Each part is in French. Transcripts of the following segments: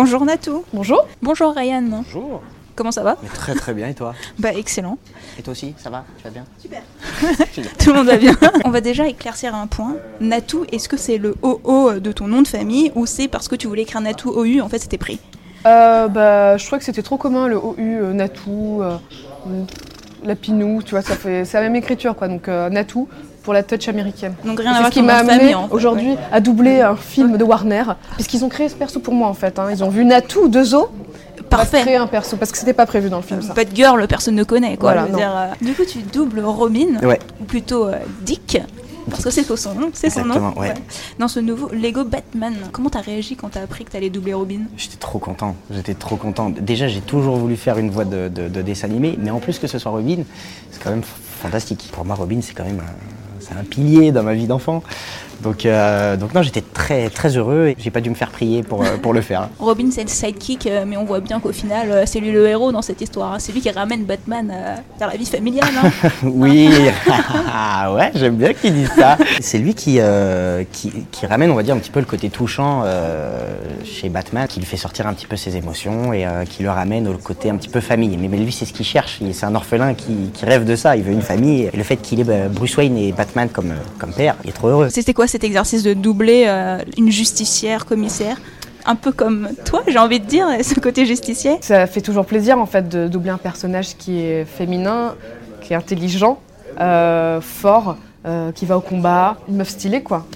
Bonjour Natou. Bonjour. Bonjour Ryan. Bonjour. Comment ça va? Mais très très bien et toi? Bah excellent. Et toi aussi, ça va? Tu vas bien? Tout le monde va bien. On va déjà éclaircir un point. Natou, est-ce que c'est le OO de ton nom de famille ou c'est parce que tu voulais écrire Natou OU en fait c'était pris Euh, bah, je crois que c'était trop commun le OU, euh, Natou, euh, Lapinou, tu vois, ça fait, c'est la même écriture quoi. Donc euh, Natou pour la touch américaine. Donc rien à C'est voir ce qui avec m'a amené famille en fait. aujourd'hui à doubler un film de Warner, puisqu'ils ont créé ce perso pour moi en fait. hein. Ils ont vu Natou, deux os, on va Parfait. créer un perso parce que c'était pas prévu dans le film ça. Bad Girl, personne ne connaît quoi. Voilà, dire, euh, Du coup, tu doubles Robin, Ouais. ou plutôt euh, Dick, parce que c'est son nom, c'est son nom? Ouais. Dans ce nouveau Lego Batman, comment t'as réagi quand t'as appris que t'allais doubler Robin? J'étais trop content, j'étais trop content. Déjà, j'ai toujours voulu faire une voix de, de- de dessin animé, mais en plus que ce soit Robin, c'est quand même fantastique. Pour moi, Robin, c'est quand même un, c'est un pilier dans ma vie d'enfant. Donc, euh, donc non, j'étais très très heureux et j'ai pas dû me faire prier pour, euh, pour le faire. Robin, c'est le sidekick, euh, mais on voit bien qu'au final, c'est lui le héros dans cette histoire. hein. C'est lui qui ramène Batman vers la vie familiale. hein. Oui, ouais, j'aime bien qu'il dise ça. C'est lui qui, euh, qui, qui ramène, on va dire, un petit peu le côté touchant euh, chez Batman, qui lui fait sortir un petit peu ses émotions et qui le ramène au côté un petit peu famille. Mais, mais lui, c'est ce qu'il cherche. C'est un orphelin qui, qui rêve de ça. Il veut une famille. Et le fait qu'il ait bah, Bruce Wayne et Batman comme, euh, comme père, il est trop heureux. C'était quoi cet exercice de doubler euh, une justicière, commissaire? Un peu comme toi, j'ai envie de dire, ce côté justicier. Ça fait toujours plaisir en fait de doubler un personnage qui est féminin, qui est intelligent, euh, fort, euh, qui va au combat, une meuf stylée quoi.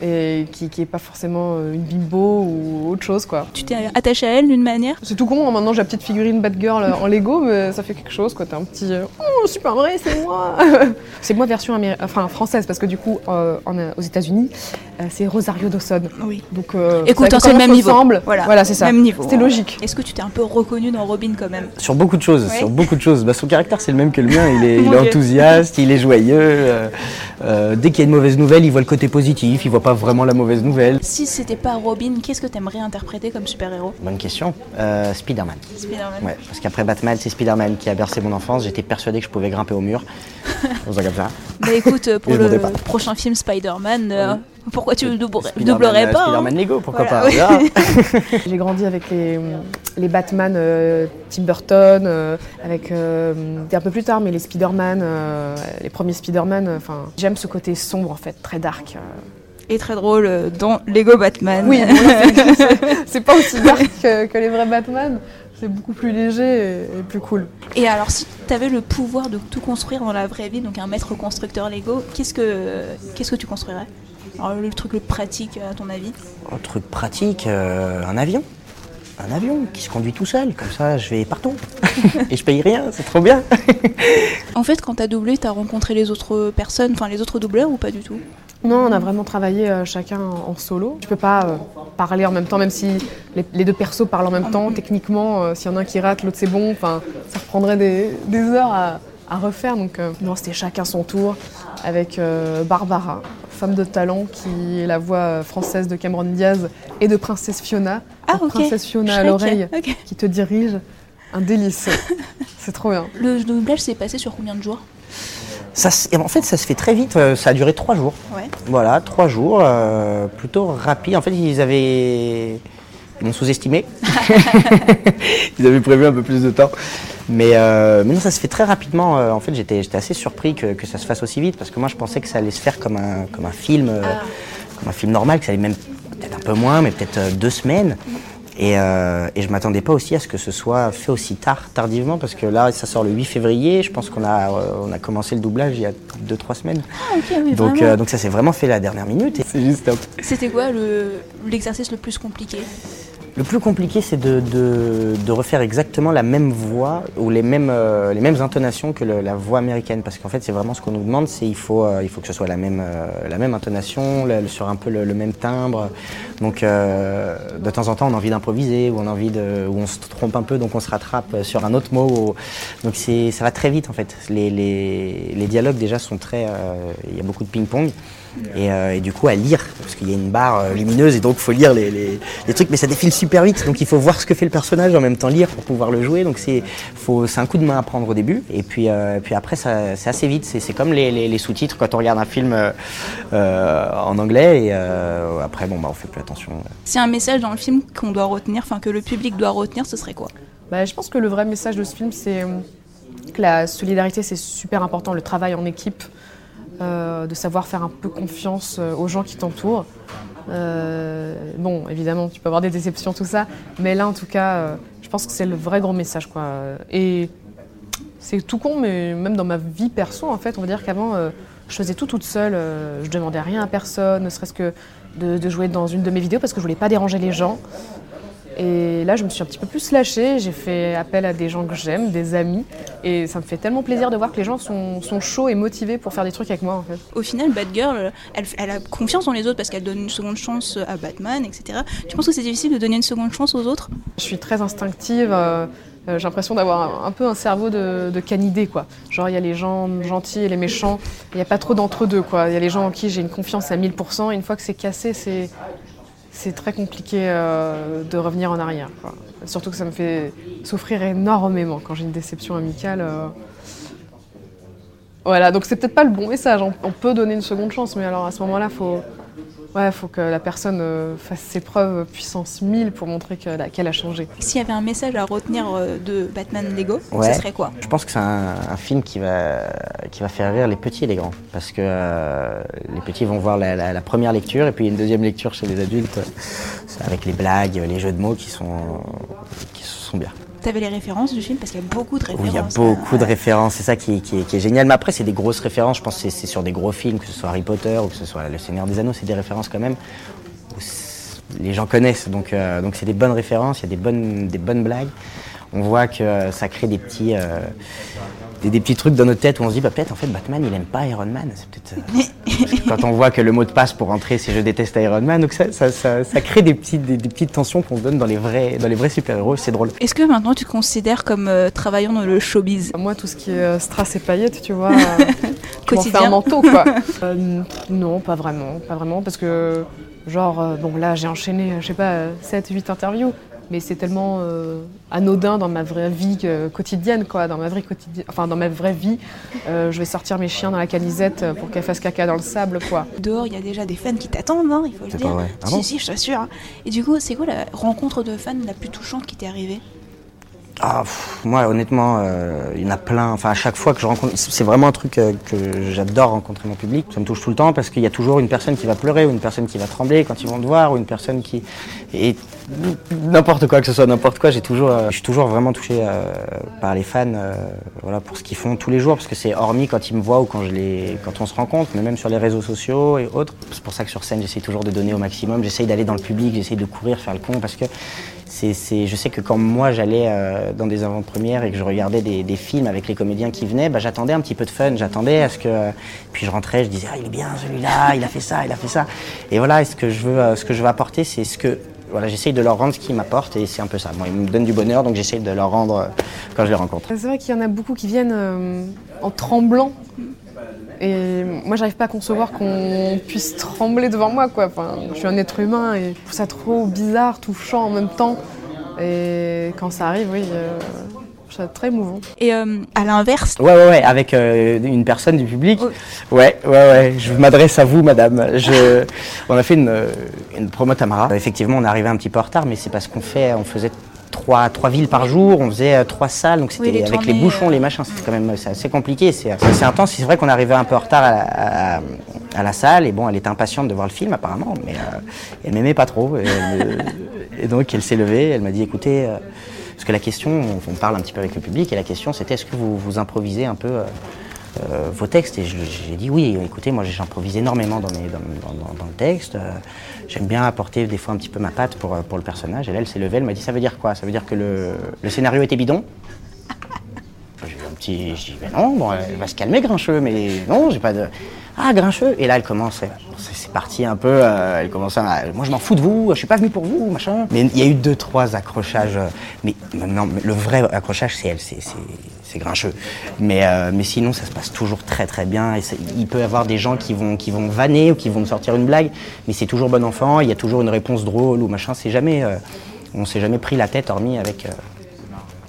Et qui, qui est pas forcément euh, une bimbo ou autre chose quoi. Tu t'es attaché à elle d'une manière C'est tout con, hein, maintenant j'ai la petite figurine Batgirl euh, en Lego, mais ça fait quelque chose quoi. T'as un petit euh, Oh, c'est pas vrai, c'est moi C'est moi version améri- enfin, française, parce que du coup, euh, en, aux États-Unis, euh, c'est Rosario Dawson. Oui. Donc, euh, Écoute, hein, c'est le même niveau. ensemble. Voilà, Voilà, c'est ça. même niveau. C'était logique. Est-ce que tu t'es un peu reconnu dans Robin quand même? Sur beaucoup de choses, Ouais. sur beaucoup de choses. Bah, son caractère, c'est le même que le mien. Il est, il enthousiaste, il est joyeux. euh, euh, dès qu'il y a une mauvaise nouvelle, il voit le côté positif. Il voit pas vraiment la mauvaise nouvelle. Si c'était pas Robin, qu'est-ce que t'aimerais interpréter comme super-héros? Bonne question. Euh, Spider-Man. Spider-Man Ouais, parce qu'après Batman, c'est Spider-Man qui a bercé mon enfance. J'étais persuadé que je pouvais grimper au mur. Comme ça, comme ça. Bah écoute, pour le pas. prochain film Spider-Man, euh, pourquoi tu le doublerais, euh, pas hein Spider-Man Lego, pourquoi Voilà, pas. oui. on. J'ai grandi avec les, les Batman euh, Tim Burton, euh, avec euh, un peu plus tard, mais les Spider-Man, euh, les premiers Spider-Man. Enfin, j'aime ce côté sombre en fait, très dark. Et très drôle euh, dans Lego Batman. Oui, c'est- pas aussi dark que, que les vrais Batman. C'est beaucoup plus léger et, et plus cool. Et alors, si tu avais le pouvoir de tout construire dans la vraie vie, donc un maître constructeur Lego, qu'est-ce que, qu'est-ce que tu construirais? Alors, Le truc le pratique, à ton avis? Un truc pratique, euh, un avion. Un avion qui se conduit tout seul, comme ça je vais partout. Et je paye rien, c'est trop bien. En fait, quand t'as doublé, t'as rencontré les autres personnes, enfin les autres doubleurs ou pas du tout? Non, on a vraiment travaillé euh, chacun en, solo. Tu peux pas euh, parler en même temps, même si les, les deux persos parlent en même temps. Techniquement, euh, s'il y en a un qui rate, l'autre c'est bon. Enfin, ça reprendrait des, des heures à, à refaire. Donc, non, c'était chacun son tour avec Barbara, femme de talent qui est la voix française de Cameron Diaz et de Princesse Fiona. Ah. Princesse Fiona à l'oreille qui te dirige. Un délice. c'est trop bien. Le doublage s'est passé sur combien de jours? Ça, en fait, ça se fait très vite. euh, Ça a duré trois jours. Ouais. Voilà, trois jours, euh, plutôt rapide. En fait, ils avaient. Ils m'ont sous-estimé. ils avaient prévu un peu plus de temps. Mais, euh, mais non, ça se fait très rapidement. En fait, j'étais j'étais assez surpris que, que ça se fasse aussi vite parce que moi, je pensais que ça allait se faire comme un, comme un film, euh, comme un film normal, que ça allait même peut-être un peu moins, mais peut-être deux semaines. Et, euh, et je m'attendais pas aussi à ce que ce soit fait aussi tard, tardivement, parce que là, ça sort le 8 février. Je pense qu'on a, euh, on a commencé le doublage il y a 2-3 semaines. Ah, ok, oui, Donc, euh, donc ça s'est vraiment fait la dernière minute et c'est juste top. C'était quoi le- l'exercice le plus compliqué? Le plus compliqué, c'est de, de- de refaire exactement la même voix ou les mêmes, euh, les mêmes intonations que la voix américaine. Parce qu'en fait, c'est vraiment ce qu'on nous demande, c'est il faut, euh, il faut que ce soit la même, euh, la même intonation, sur un peu le, même timbre. Donc de temps en temps, on a envie d'improviser, ou on a envie de, ou on se trompe un peu, donc on se rattrape sur un autre mot. Donc ça va très vite en fait. Les, les, les dialogues déjà sont très, il y a beaucoup de ping-pong. Euh, et, du coup à lire, parce qu'il y a une barre euh, lumineuse et donc il faut lire les, trucs, mais ça défile super vite, donc il faut voir ce que fait le personnage en même temps lire pour pouvoir le jouer, donc c'est un coup de main à prendre au début, et puis, euh, puis après c'est assez vite, c'est comme les, sous-titres quand on regarde un film en anglais, et après bon bah on fait plus attention. C'est un message dans le film qu'on doit retenir, enfin que le public doit retenir, ce serait quoi? Bah, Je pense que le vrai message de ce film c'est que la solidarité c'est super important, le travail en équipe. Euh, de savoir faire un peu confiance euh, aux gens qui t'entourent. Euh, bon, évidemment, tu peux avoir des déceptions, tout ça, mais là, en tout cas, je pense que c'est le vrai grand message, quoi. Et c'est tout con, mais même dans ma vie perso, en fait, on va dire qu'avant, je faisais tout toute seule, je demandais rien à personne, ne serait-ce que de, de, jouer dans une de mes vidéos parce que je voulais pas déranger les gens. Et là, je me suis un petit peu plus lâchée. J'ai fait appel à des gens que j'aime, des amis. Et ça me fait tellement plaisir de voir que les gens sont, chauds et motivés pour faire des trucs avec moi. En fait. Au final, Batgirl, elle, elle a confiance en les autres parce qu'elle donne une seconde chance à Batman, etc. Tu penses que c'est difficile de donner une seconde chance aux autres? Je suis très instinctive. Euh, euh, j'ai l'impression d'avoir un, peu un cerveau de, de canidé, quoi. Genre, il y a les gens gentils et les méchants. Il n'y a pas trop d'entre-deux, quoi. Il y a les gens en qui j'ai une confiance à 1000%. Et une fois que c'est cassé, c'est c'est très compliqué euh, de revenir en arrière. Surtout que ça me fait souffrir énormément quand j'ai une déception amicale. Euh. Voilà, donc c'est peut-être pas le bon message. On, peut donner une seconde chance, mais alors à ce moment-là, faut, Ouais, faut que la personne euh, fasse ses preuves puissance 1000 pour montrer qu'elle a changé. S'il y avait un message à retenir euh, de Batman Lego, ce serait quoi? Je pense que c'est un, film qui va, qui va faire rire les petits et les grands. Parce que euh, les petits vont voir la, première lecture et puis une deuxième lecture chez les adultes avec les blagues, les jeux de mots qui sont, qui sont bien. Tu avais les références du film? Parce qu'il y a beaucoup de références. Oui, il y a beaucoup de références, c'est ça qui, est génial. Mais après, c'est des grosses références. Je pense que c'est sur des gros films, que ce soit Harry Potter ou que ce soit Le Seigneur des Anneaux, c'est des références quand même. les gens connaissent, donc euh, donc c'est des bonnes références, il y a des bonnes, des bonnes blagues. On voit que euh, ça crée des petits, euh, des, petits trucs dans notre tête où on se dit bah, peut-être en fait Batman il aime pas Iron Man. C'est peut-être euh, quand on voit que le mot de passe pour entrer c'est je déteste Iron Man. Donc ça, ça, ça, crée des petites, des, petites tensions qu'on se donne dans les vrais, dans les vrais super-héros. C'est drôle. Est-ce que maintenant tu considères comme euh, travaillant dans le showbiz? Moi tout ce qui est euh, strass et paillettes, tu vois, Quotidien. un manteau quoi. non, pas vraiment, pas vraiment parce que genre bon là j'ai enchaîné je sais pas 7 8 interviews mais c'est tellement euh, anodin dans ma vraie vie euh, quotidienne, quoi. Dans ma vraie quotidienne, enfin dans ma vraie vie, euh, je vais sortir mes chiens dans la calisette pour qu'elles fassent caca dans le sable, quoi. Dehors, il y a déjà des fans qui t'attendent, hein, il faut le dire. Ah si, si, je t'assure. Hein. Et du coup, c'est quoi la rencontre de fans la plus touchante qui t'est arrivée? Ah, moi, honnêtement, euh, il y en a plein. Enfin, à chaque fois que je rencontre, c'est vraiment un truc euh, que j'adore rencontrer mon public. Ça me touche tout le temps parce qu'il y a toujours une personne qui va pleurer ou une personne qui va trembler quand ils vont te voir ou une personne qui et n'importe quoi que ce soit n'importe quoi. J'ai toujours, euh, je suis toujours vraiment touché par les fans, voilà, pour ce qu'ils font tous les jours parce que c'est hormis quand ils me voient ou quand on se rencontre, mais même sur les réseaux sociaux et autres. C'est pour ça que sur scène, j'essaie toujours de donner au maximum. J'essaie d'aller dans le public, j'essaie de courir, faire le con parce que c'est, je sais que quand moi j'allais euh, dans des avant-premières et que je regardais des, films avec les comédiens qui venaient, bah, j'attendais un petit peu de fun, j'attendais à ce que, puis je rentrais, je disais ah il est bien celui-là, il a fait ça, il a fait ça, et voilà, ce que je veux, euh, ce que je veux apporter, c'est ce que voilà, j'essaye de leur rendre ce qu'ils m'apportent et c'est un peu ça. Moi, ils me donnent du bonheur, donc j'essaye de leur rendre euh, quand je les rencontre. C'est vrai qu'il y en a beaucoup qui viennent en tremblant. Et moi, j'arrive pas à concevoir qu'on puisse trembler devant moi, quoi. Enfin, je suis un être humain et je trouve ça trop bizarre, touchant en même temps. Et quand ça arrive, oui, euh, je trouve ça très émouvant. Et euh, à l'inverse Ouais, ouais, ouais, avec euh, une personne du public. Ouais, ouais, ouais. Je m'adresse à vous, madame. Je... On a fait une, une promo Tamara. Effectivement, on est arrivé un petit peu en retard, mais c'est parce qu'on fait, on faisait trois, trois villes par jour, on faisait euh, trois salles, donc c'était avec les bouchons, les machins, c'était quand même assez compliqué, c'est assez intense. C'est vrai qu'on arrivait un peu en retard à la, salle, et bon, elle était impatiente de voir le film apparemment, mais euh, elle m'aimait pas trop. Et, donc elle s'est levée, elle m'a dit écoutez, euh, parce que la question, on, parle un petit peu avec le public, et la question c'était est-ce que vous, vous improvisez un peu vos textes Et j'ai dit oui, écoutez, moi j'improvise énormément dans, mes, dans, le texte j'aime bien apporter des fois un petit peu ma patte pour, pour le personnage. Et là, elle s'est levée, elle m'a dit Ça veut dire quoi? Ça veut dire que le, le scénario était bidon? J'ai un petit. Je dis, ben non, bon, elle va se calmer, Grincheux, mais non, j'ai pas de. Ah, Grincheux Et là, elle commence, c'est parti un peu, euh, elle commence à. Moi, je m'en fous de vous, je suis pas venu pour vous, machin. Mais il y a eu deux, trois accrochages. euh, Mais non, mais le vrai accrochage, c'est elle, c'est- c'est Grincheux. Mais, euh, mais sinon, ça se passe toujours très très bien. Il peut y avoir des gens qui vont, qui vont vanner ou qui vont me sortir une blague, mais c'est toujours bon enfant, il y a toujours une réponse drôle ou machin. C'est jamais. euh, on s'est jamais pris la tête, hormis avec. euh,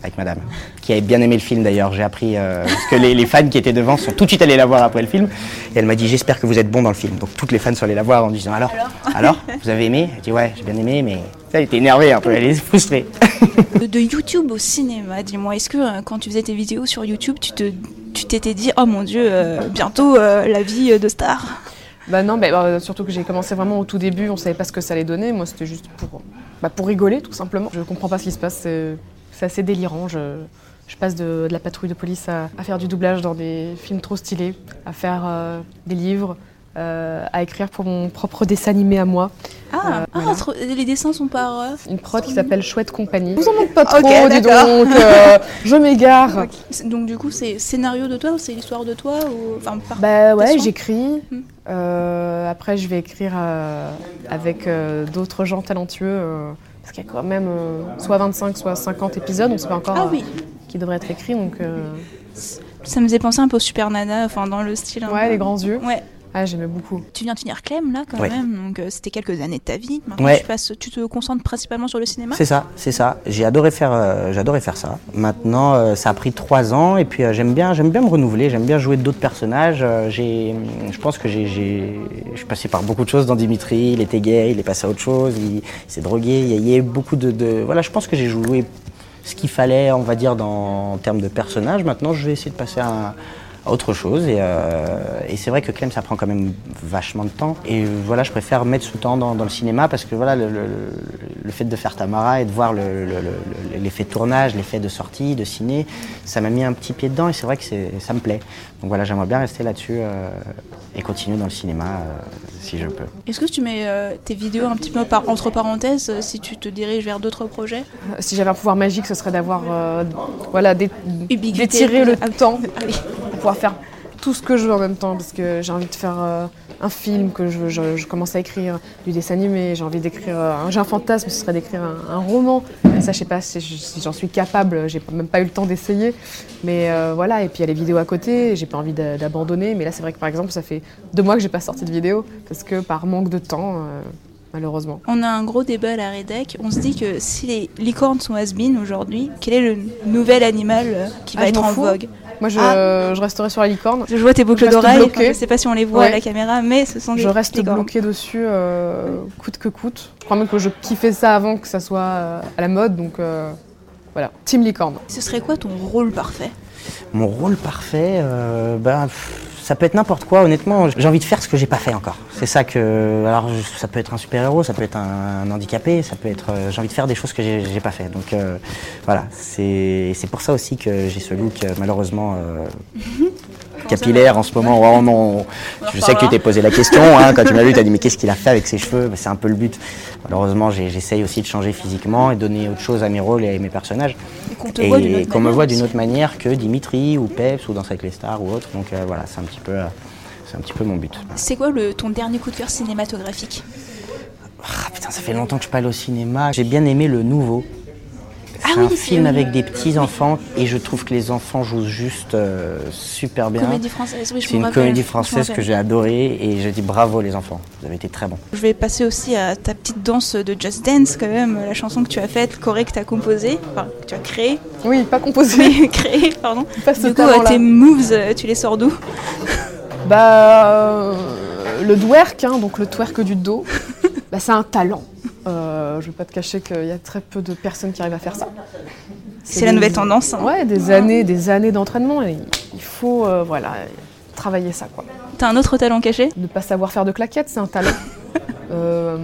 avec madame, qui avait bien aimé le film d'ailleurs. J'ai appris, euh, parce que les, les fans qui étaient devant sont tout de suite allés la voir après le film. Et elle m'a dit J'espère que vous êtes bon dans le film. Donc toutes les fans sont allées la voir en disant Alors, alors, vous avez aimé? Elle dit Ouais, j'ai bien aimé, mais elle était énervée un peu, elle est frustrée. De, de YouTube au cinéma, dis-moi, est-ce que euh, quand tu faisais tes vidéos sur YouTube, tu te tu t'étais dit oh mon dieu euh, bientôt euh, la vie de star? Bah non, bah, bah, surtout que j'ai commencé vraiment au tout début, on savait pas ce que ça allait donner. Moi, c'était juste pour, bah, pour rigoler, tout simplement. Je comprends pas ce qui se passe, c'est assez délirant. Je, je passe de, de la patrouille de police à, à faire du doublage dans des films trop stylés, à faire euh, des livres, euh, à écrire pour mon propre dessin animé à moi. ah, Euh, ah, voilà. trop- les dessins sont par euh, Une prod qui s'appelle Chouette Compagnie. Je vous en manque pas trop, Ok, dis donc, euh, je m'égare. donc du coup c'est scénario de toi ou c'est l'histoire de toi ou enfin par Bah ouais, j'écris. Hmm. Euh, après, je vais écrire euh, avec euh, d'autres gens talentueux. Parce qu'il y a quand même euh, soit 25, soit 50 épisodes. On ne sait pas encore ah euh, oui qui devraient être écrits. Donc, euh, ça me faisait penser un peu au Super Nana enfin dans le style ouais, peu. les grands yeux. ouais Ah, j'aimais beaucoup. tu viens de finir Clem là quand Ouais. même donc euh, c'était quelques années de ta vie maintenant Ouais. tu, passes, tu te concentres principalement sur le cinéma? C'est ça, c'est ça. J'ai adoré faire, euh, j'ai adoré faire ça. Maintenant, euh, ça a pris trois ans et puis euh, j'aime bien, j'aime bien me renouveler. J'aime bien jouer d'autres personnages. Euh, j'ai, je pense que j'ai, je suis passé par beaucoup de choses dans Dimitri. Il était gay, il est passé à autre chose. Il, il s'est drogué. Il y, a, il y a eu beaucoup de, de- voilà. Je pense que j'ai joué ce qu'il fallait, on va dire, dans, en termes de personnages. Maintenant, je vais essayer de passer à, à autre chose. Et, euh, et c'est vrai que Clem, ça prend quand même vachement de temps. Et voilà, je préfère mettre ce temps dans, dans le cinéma parce que voilà, le, le- le fait de faire Tamara et de voir le- le- le- l'effet de tournage, l'effet de sortie, de ciné, ça m'a mis un petit pied dedans et c'est vrai que ça me plaît. Donc voilà, j'aimerais bien rester là-dessus euh, et continuer dans le cinéma euh, si je peux. est-ce que tu mets euh, tes vidéos un petit peu par, entre parenthèses si tu te diriges vers d'autres projets? Si j'avais un pouvoir magique, ce serait d'avoir, euh, voilà, d'étirer le Ah temps pouvoir faire tout ce que je veux en même temps. Parce que j'ai envie de faire euh, un film que je, je- je commence à écrire, du dessin animé. J'ai envie d'écrire. euh, un- j'ai un fantasme, ce serait d'écrire un, un roman. Mais ça, je sais pas si, je- si j'en suis capable. J'ai même pas eu le temps d'essayer. Mais euh, voilà. Et puis il y a les vidéos à côté. J'ai pas envie d'a- d'abandonner. Mais là, c'est vrai que par exemple, ça fait deux mois que j'ai pas sorti de vidéo parce que par manque de temps, euh, malheureusement. On a un gros débat à la rédac. On se dit que si les licornes sont has aujourd'hui, quel est le nouvel animal qui Ah, va être en fous. vogue? Moi, je, Ah. je resterai sur la licorne. Je vois tes boucles d'oreilles. enfin, je sais pas si on les voit à la caméra, mais ce sont des Je reste licornes. bloquée dessus euh, coûte que coûte. Je crois même que je kiffais ça avant que ça soit euh, à la mode, donc euh, voilà. Team licorne. Ce serait quoi ton rôle parfait? Mon rôle parfait, euh, ben, pff, ça peut être n'importe quoi, honnêtement. J'ai envie de faire ce que j'ai pas fait encore. C'est ça que. Alors, ça peut être un super-héros, ça peut être un, handicapé, ça peut être. euh, j'ai envie de faire des choses que j'ai pas fait. Donc, euh, voilà. C'est pour ça aussi que j'ai ce look, euh, malheureusement. capillaire en ce moment. Ouais, non, je sais que tu t'es posé la question hein, quand tu m'as vu, tu as dit mais qu'est-ce qu'il a fait avec ses cheveux? Ben, C'est un peu le but. Malheureusement, j'essaye aussi de changer physiquement et donner autre chose à mes rôles et à mes personnages. Et qu'on me voit d'une autre manière que Dimitri ou Peps ou dans avec les stars ou autre. Donc euh, voilà, c'est un petit peu, euh, c'est un petit peu mon but. C'est quoi le, ton dernier coup de cœur cinématographique? Ah putain, ça fait longtemps que je suis pas allé au cinéma. J'ai bien aimé le nouveau. Ah C'est oui, un film avec des petits enfants et je trouve que les enfants jouent juste euh, super bien. Comédie française, oui, je C'est une rappelle, comédie française que j'ai adorée et je dis bravo les enfants. Vous avez été très bons. Je vais passer aussi à ta petite danse de Just Dance quand même, la chanson que tu as faite, choré que tu as composé, enfin que tu as créé, Oui, pas composé. mais créé, pardon. Pas ce Du coup, euh, tes moves, euh, tu les sors d'où Bah, euh, le twerk, hein, donc le twerk du dos, bah, c'est un talent. Euh, je vais pas te cacher qu'il y a très peu de personnes qui arrivent à faire ça. C'est la nouvelle tendance. hein. Ouais, des années, des années d'entraînement. Il faut, euh, voilà, travailler ça, quoi. T'as un autre talent caché? Ne pas savoir faire de claquettes, c'est un talent. Euh,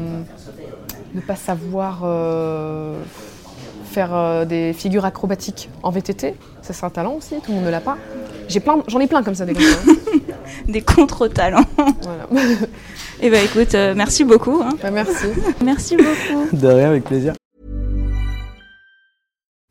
ne pas savoir faire des figures acrobatiques en VTT, ça c'est un talent aussi, tout le monde ne l'a pas. J'ai plein, j'en ai plein comme ça des hein. Des contre-talents. Voilà. Eh ben écoute, euh, merci beaucoup. hein. Bah, merci. Merci beaucoup. De rien, avec plaisir.